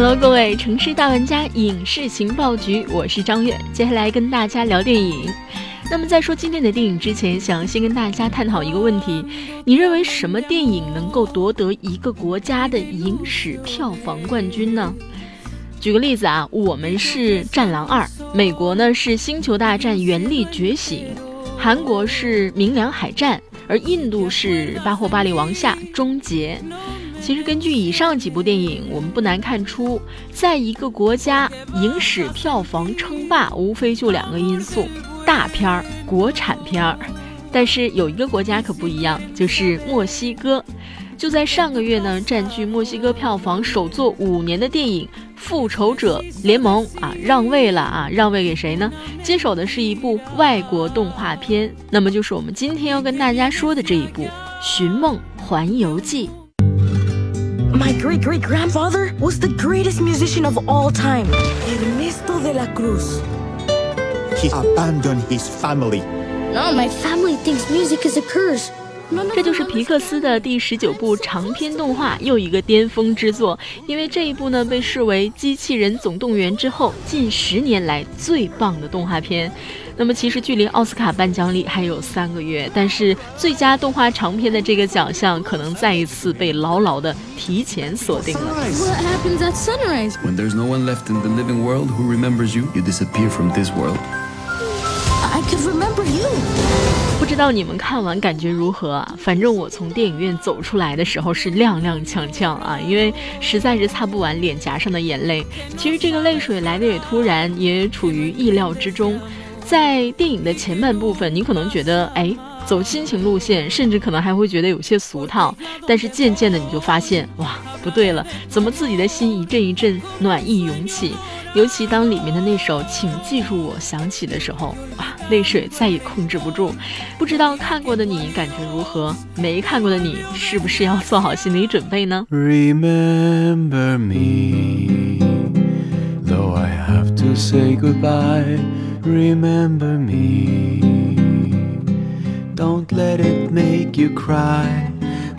Hello，各位城市大玩家影视情报局，我是张悦，接下来跟大家聊电影。那么在说今天的电影之前，想先跟大家探讨一个问题：你认为什么电影能够夺得一个国家的影史票房冠军呢？举个例子啊，我们是《战狼二》，美国呢是《星球大战：原力觉醒》，韩国是《明良海战》，而印度是《巴霍巴利王下：终结》。其实根据以上几部电影，我们不难看出，在一个国家影史票房称霸，无非就两个因素：大片儿、国产片儿。但是有一个国家可不一样，就是墨西哥。就在上个月呢，占据墨西哥票房首座五年的电影《复仇者联盟》啊，让位了啊，让位给谁呢？接手的是一部外国动画片，那么就是我们今天要跟大家说的这一部《寻梦环游记》。My great great grandfather was the greatest musician of all time, Ernesto de la Cruz. He abandoned his family. No, my family thinks music is a curse. 这就是皮克斯的第十九部长篇动画，又一个巅峰之作。因为这一部呢，被视为《机器人总动员》之后近十年来最棒的动画片。那么，其实距离奥斯卡颁奖礼还有三个月，但是最佳动画长片的这个奖项，可能再一次被牢牢的提前锁定了。What happens at sunrise? When there's no one left in the living world who remembers you, you disappear from this world. I could remember you. 不知道你们看完感觉如何啊？反正我从电影院走出来的时候是踉踉跄跄啊，因为实在是擦不完脸颊上的眼泪。其实这个泪水来的也突然，也处于意料之中。在电影的前半部分，你可能觉得，哎。走亲情路线，甚至可能还会觉得有些俗套。但是渐渐的，你就发现，哇，不对了，怎么自己的心一阵一阵暖意涌起？尤其当里面的那首《请记住我》响起的时候，啊，泪水再也控制不住。不知道看过的你感觉如何？没看过的你，是不是要做好心理准备呢？Remember me, though I have to say goodbye. Remember me. Don't let it make you cry.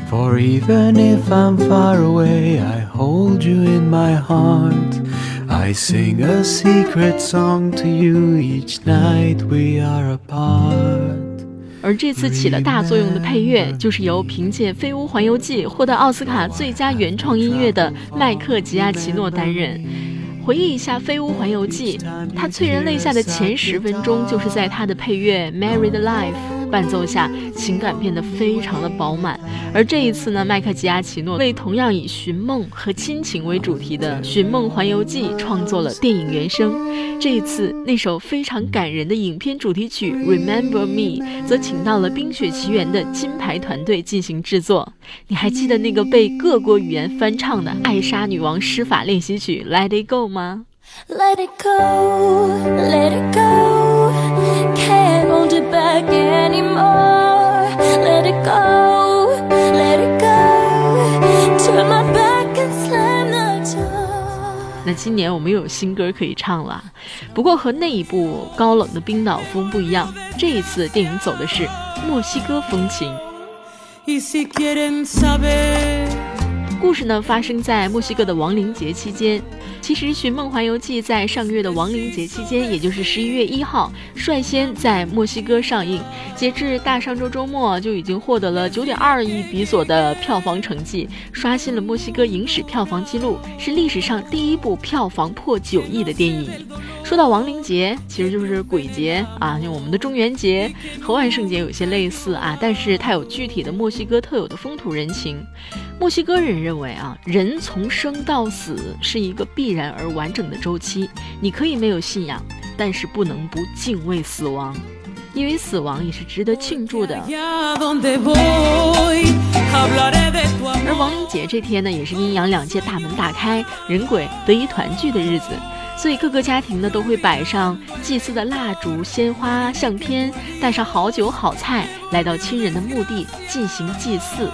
For even if I'm far away, I hold you in my heart. I sing a secret song to you each night we are apart. 而这次起了大作用的配乐，就是由凭借《飞屋环游记》获得奥斯卡最佳原创音乐的麦克吉亚奇诺担任。回忆一下《飞屋环游记》，它催人泪下的前十分钟，就是在它的配乐《Married Life》。伴奏下，情感变得非常的饱满。而这一次呢，麦克吉亚奇诺为同样以寻梦和亲情为主题的《寻梦环游记》创作了电影原声。这一次，那首非常感人的影片主题曲《Remember Me》则请到了《冰雪奇缘》的金牌团队进行制作。你还记得那个被各国语言翻唱的《艾莎女王施法练习曲》《Let It Go》吗？Let it go, let it go. 那今年我们又有新歌可以唱了，不过和那一部高冷的冰岛风不一样，这一次电影走的是墨西哥风情。故事呢发生在墨西哥的亡灵节期间。其实，《寻梦环游记》在上个月的亡灵节期间，也就是十一月一号，率先在墨西哥上映。截至大上周周末，就已经获得了九点二亿比索的票房成绩，刷新了墨西哥影史票房纪录，是历史上第一部票房破九亿的电影。说到亡灵节，其实就是鬼节啊，就我们的中元节和万圣节有些类似啊，但是它有具体的墨西哥特有的风土人情。墨西哥人认为啊，人从生到死是一个必然而完整的周期。你可以没有信仰，但是不能不敬畏死亡，因为死亡也是值得庆祝的。而亡灵节这天呢，也是阴阳两界大门大开，人鬼得以团聚的日子，所以各个家庭呢都会摆上祭祀的蜡烛、鲜花、相片，带上好酒好菜，来到亲人的墓地进行祭祀。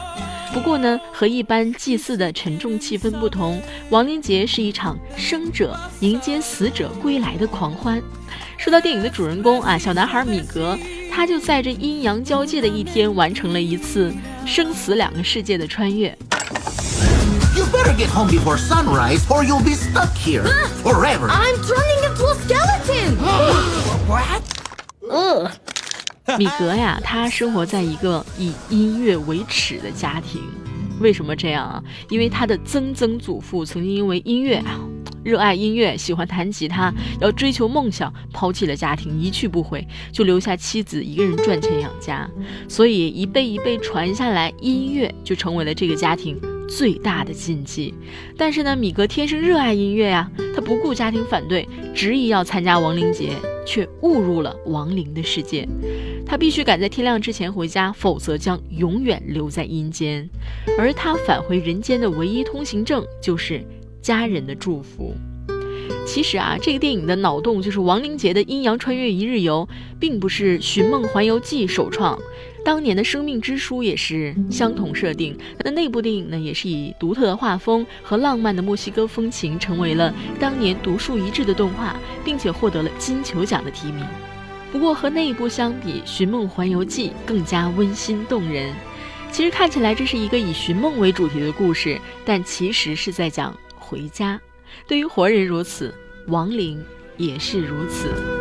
不过呢，和一般祭祀的沉重气氛不同，亡灵节是一场生者迎接死者归来的狂欢。说到电影的主人公啊，小男孩米格，他就在这阴阳交界的一天，完成了一次生死两个世界的穿越。You better get home before sunrise or you'll be stuck here forever. I'm turning into a skeleton! What? Ugh. 米格呀，他生活在一个以音乐为耻的家庭。为什么这样啊？因为他的曾曾祖父曾经因为音乐啊，热爱音乐，喜欢弹吉他，要追求梦想，抛弃了家庭，一去不回，就留下妻子一个人赚钱养家。所以一辈一辈传下来，音乐就成为了这个家庭最大的禁忌。但是呢，米格天生热爱音乐呀，他不顾家庭反对，执意要参加亡灵节，却误入了亡灵的世界。他必须赶在天亮之前回家，否则将永远留在阴间。而他返回人间的唯一通行证就是家人的祝福。其实啊，这个电影的脑洞就是亡灵节的阴阳穿越一日游，并不是《寻梦环游记》首创，当年的《生命之书》也是相同设定。那那部电影呢，也是以独特的画风和浪漫的墨西哥风情，成为了当年独树一帜的动画，并且获得了金球奖的提名。不过和那一部相比，《寻梦环游记》更加温馨动人。其实看起来这是一个以寻梦为主题的故事，但其实是在讲回家。对于活人如此，亡灵也是如此。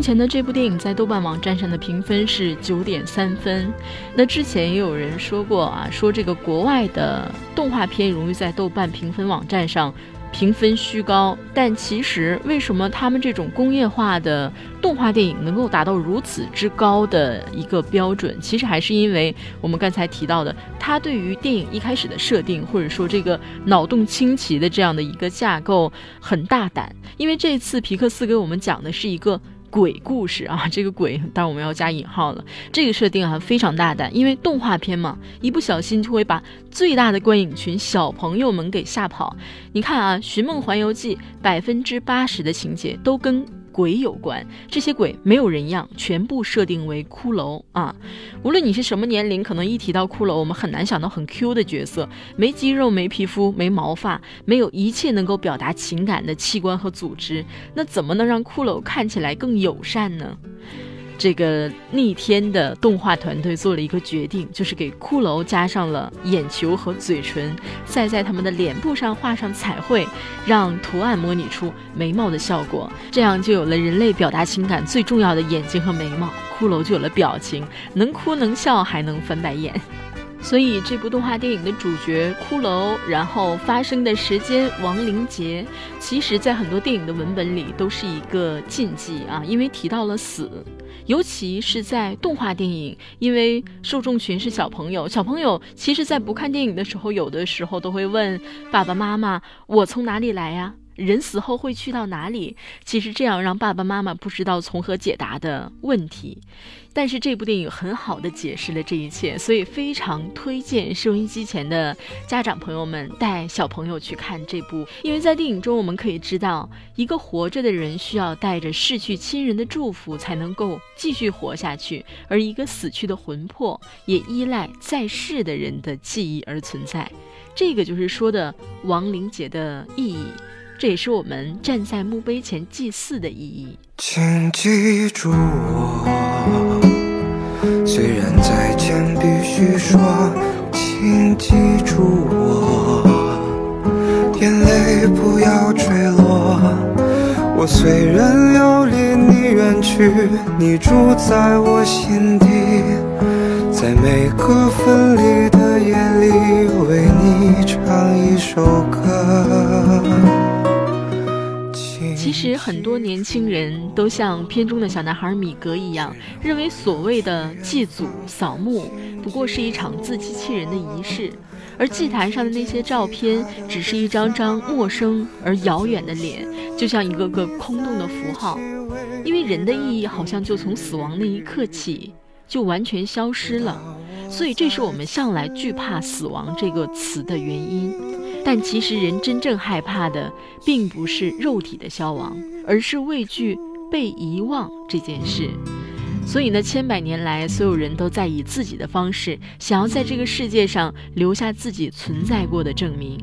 目前的这部电影在豆瓣网站上的评分是九点三分。那之前也有人说过啊，说这个国外的动画片容易在豆瓣评分网站上。评分虚高，但其实为什么他们这种工业化的动画电影能够达到如此之高的一个标准？其实还是因为我们刚才提到的，它对于电影一开始的设定，或者说这个脑洞清奇的这样的一个架构很大胆。因为这次皮克斯给我们讲的是一个。鬼故事啊，这个鬼当然我们要加引号了。这个设定啊非常大胆，因为动画片嘛，一不小心就会把最大的观影群小朋友们给吓跑。你看啊，《寻梦环游记》百分之八十的情节都跟。鬼有关，这些鬼没有人样，全部设定为骷髅啊！无论你是什么年龄，可能一提到骷髅，我们很难想到很 Q 的角色，没肌肉、没皮肤、没毛发，没有一切能够表达情感的器官和组织，那怎么能让骷髅看起来更友善呢？这个逆天的动画团队做了一个决定，就是给骷髅加上了眼球和嘴唇，再在他们的脸部上画上彩绘，让图案模拟出眉毛的效果，这样就有了人类表达情感最重要的眼睛和眉毛，骷髅就有了表情，能哭能笑，还能翻白眼。所以这部动画电影的主角骷髅，然后发生的时间亡灵节，其实在很多电影的文本里都是一个禁忌啊，因为提到了死。尤其是在动画电影，因为受众群是小朋友，小朋友其实，在不看电影的时候，有的时候都会问爸爸妈妈：“我从哪里来呀？”人死后会去到哪里？其实这样让爸爸妈妈不知道从何解答的问题。但是这部电影很好的解释了这一切，所以非常推荐收音机前的家长朋友们带小朋友去看这部。因为在电影中，我们可以知道，一个活着的人需要带着逝去亲人的祝福才能够继续活下去，而一个死去的魂魄也依赖在世的人的记忆而存在。这个就是说的亡灵节的意义。这也是我们站在墓碑前祭祀的意义。请记住我，虽然再见必须说，请记住我，眼泪不要坠落。我虽然要离你远去，你住在我心底，在每个分离的夜里，为你唱一首歌。其实很多年轻人都像片中的小男孩米格一样，认为所谓的祭祖扫墓不过是一场自欺欺人的仪式，而祭坛上的那些照片只是一张张陌生而遥远的脸，就像一个个空洞的符号。因为人的意义好像就从死亡那一刻起就完全消失了，所以这是我们向来惧怕死亡这个词的原因。但其实，人真正害怕的，并不是肉体的消亡，而是畏惧被遗忘这件事。所以呢，千百年来，所有人都在以自己的方式，想要在这个世界上留下自己存在过的证明。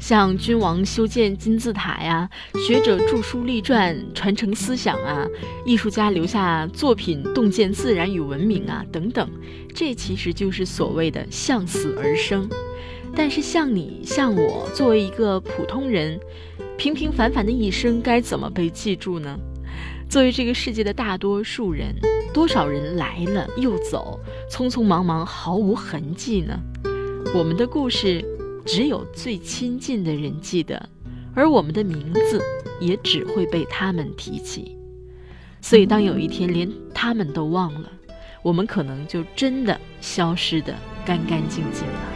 像君王修建金字塔呀，学者著书立传传承思想啊，艺术家留下作品洞见自然与文明啊，等等，这其实就是所谓的向死而生。但是像你像我，作为一个普通人，平平凡凡的一生该怎么被记住呢？作为这个世界的大多数人，多少人来了又走，匆匆忙忙，毫无痕迹呢？我们的故事。只有最亲近的人记得，而我们的名字也只会被他们提起。所以，当有一天连他们都忘了，我们可能就真的消失的干干净净了。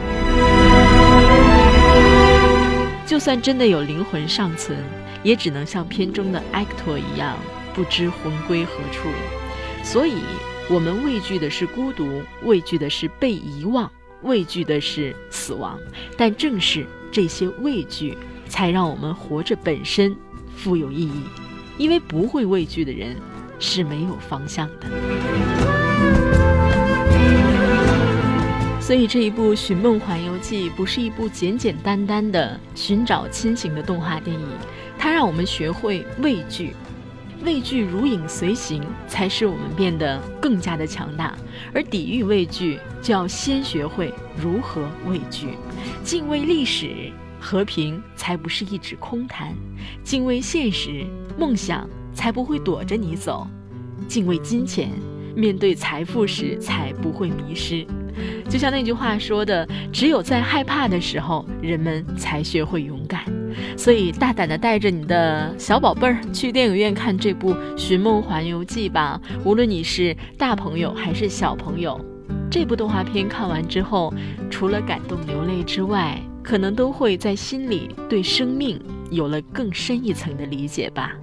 就算真的有灵魂尚存，也只能像片中的埃克托一样，不知魂归何处。所以，我们畏惧的是孤独，畏惧的是被遗忘。畏惧的是死亡，但正是这些畏惧，才让我们活着本身富有意义。因为不会畏惧的人是没有方向的。所以这一部《寻梦环游记》不是一部简简单单的寻找亲情的动画电影，它让我们学会畏惧。畏惧如影随形，才使我们变得更加的强大。而抵御畏惧，就要先学会如何畏惧。敬畏历史，和平才不是一纸空谈；敬畏现实，梦想才不会躲着你走；敬畏金钱，面对财富时才不会迷失。就像那句话说的：“只有在害怕的时候，人们才学会勇敢。”所以，大胆的带着你的小宝贝儿去电影院看这部《寻梦环游记》吧。无论你是大朋友还是小朋友，这部动画片看完之后，除了感动流泪之外，可能都会在心里对生命有了更深一层的理解吧。